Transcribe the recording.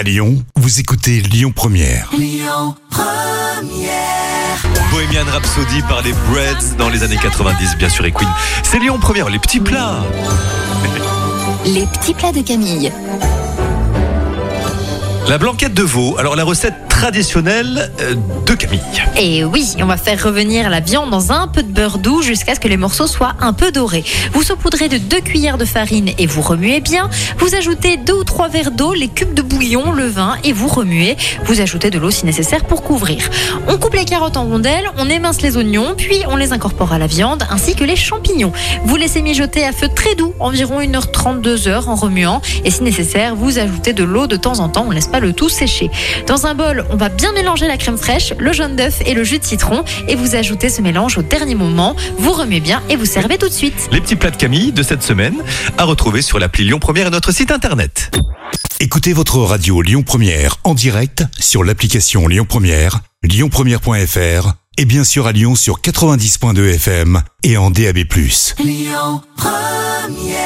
À Lyon, vous écoutez Lyon Première. Bohemian Rhapsody par les Breads dans les années 90, bien sûr, et Queen. C'est Lyon Première, les petits plats. Les petits plats de Camille. La blanquette de veau. Alors la recette traditionnelle euh, de Camille. Et oui, on va faire revenir la viande dans un peu de beurre doux jusqu'à ce que les morceaux soient un peu dorés. Vous saupoudrez de deux cuillères de farine et vous remuez bien. Vous ajoutez deux ou trois verres d'eau, les cubes de bouillon, le vin et vous remuez. Vous ajoutez de l'eau si nécessaire pour couvrir. On coupe les carottes en rondelles, on émince les oignons, puis on les incorpore à la viande ainsi que les champignons. Vous laissez mijoter à feu très doux, environ 1h30, 2h en remuant. Et si nécessaire, vous ajoutez de l'eau de temps en temps, on laisse pas le tout sécher. Dans un bol, on va bien mélanger la crème fraîche, le jaune d'œuf et le jus de citron et vous ajoutez ce mélange au dernier moment. Vous remuez bien et vous servez tout de suite. Les petits plats de Camille de cette semaine à retrouver sur l'appli Lyon Première et notre site internet. Écoutez votre radio Lyon Première en direct sur l'application Lyon Première, lyonpremière.fr et bien sûr à Lyon sur 90.2 FM et en DAB+. Lyon Première